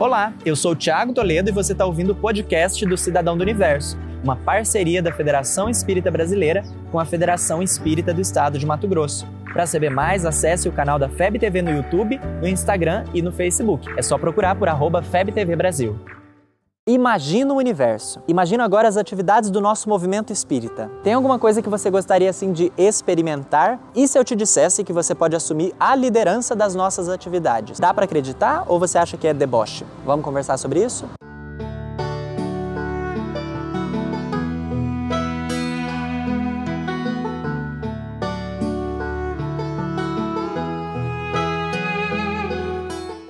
Olá, eu sou o Thiago Toledo e você está ouvindo o podcast do Cidadão do Universo, uma parceria da Federação Espírita Brasileira com a Federação Espírita do Estado de Mato Grosso. Para saber mais, acesse o canal da FEB TV no YouTube, no Instagram e no Facebook. É só procurar por arroba FebTV Brasil. Imagina o universo. Imagina agora as atividades do nosso movimento espírita. Tem alguma coisa que você gostaria assim de experimentar? E se eu te dissesse que você pode assumir a liderança das nossas atividades? Dá para acreditar ou você acha que é deboche? Vamos conversar sobre isso?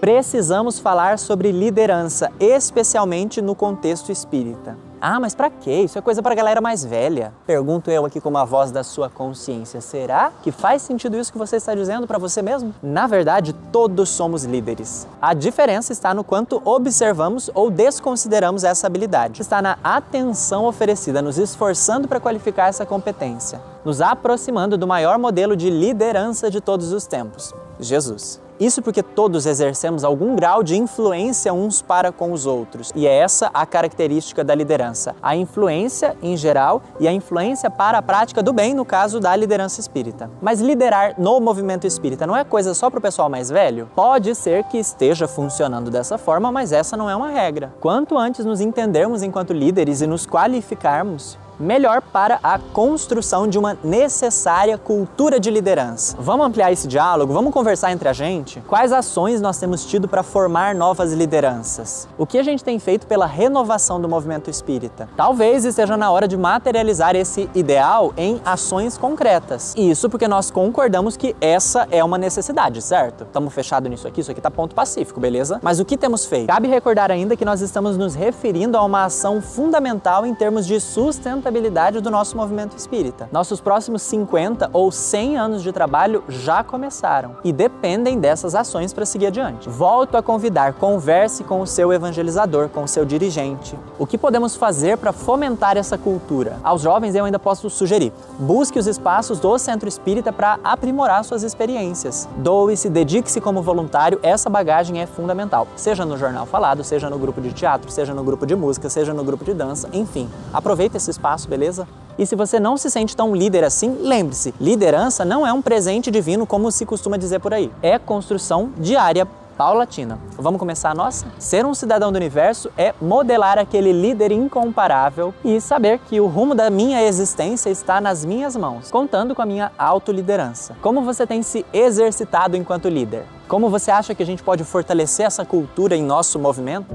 Precisamos falar sobre liderança, especialmente no contexto espírita. Ah, mas para quê? Isso é coisa para galera mais velha. Pergunto eu aqui com uma voz da sua consciência. Será que faz sentido isso que você está dizendo para você mesmo? Na verdade, todos somos líderes. A diferença está no quanto observamos ou desconsideramos essa habilidade. Está na atenção oferecida, nos esforçando para qualificar essa competência, nos aproximando do maior modelo de liderança de todos os tempos, Jesus. Isso porque todos exercemos algum grau de influência uns para com os outros. E é essa a característica da liderança: a influência em geral e a influência para a prática do bem, no caso da liderança espírita. Mas liderar no movimento espírita não é coisa só para o pessoal mais velho? Pode ser que esteja funcionando dessa forma, mas essa não é uma regra. Quanto antes nos entendermos enquanto líderes e nos qualificarmos, melhor para a construção de uma necessária cultura de liderança. Vamos ampliar esse diálogo? Vamos conversar entre a gente? Quais ações nós temos tido para formar novas lideranças? O que a gente tem feito pela renovação do movimento espírita? Talvez esteja na hora de materializar esse ideal em ações concretas. Isso porque nós concordamos que essa é uma necessidade, certo? Estamos fechados nisso aqui, isso aqui está ponto pacífico, beleza? Mas o que temos feito? Cabe recordar ainda que nós estamos nos referindo a uma ação fundamental em termos de sustentabilidade sustentabilidade do nosso movimento espírita. Nossos próximos 50 ou 100 anos de trabalho já começaram e dependem dessas ações para seguir adiante. Volto a convidar, converse com o seu evangelizador, com o seu dirigente. O que podemos fazer para fomentar essa cultura? Aos jovens eu ainda posso sugerir: busque os espaços do centro espírita para aprimorar suas experiências. Doe-se, dedique-se como voluntário, essa bagagem é fundamental. Seja no jornal falado, seja no grupo de teatro, seja no grupo de música, seja no grupo de dança, enfim. Aproveite esse espaço beleza? E se você não se sente tão líder assim, lembre-se: liderança não é um presente divino como se costuma dizer por aí. É construção diária paulatina. Vamos começar a nossa? Ser um cidadão do universo é modelar aquele líder incomparável e saber que o rumo da minha existência está nas minhas mãos, contando com a minha autoliderança. Como você tem se exercitado enquanto líder? Como você acha que a gente pode fortalecer essa cultura em nosso movimento?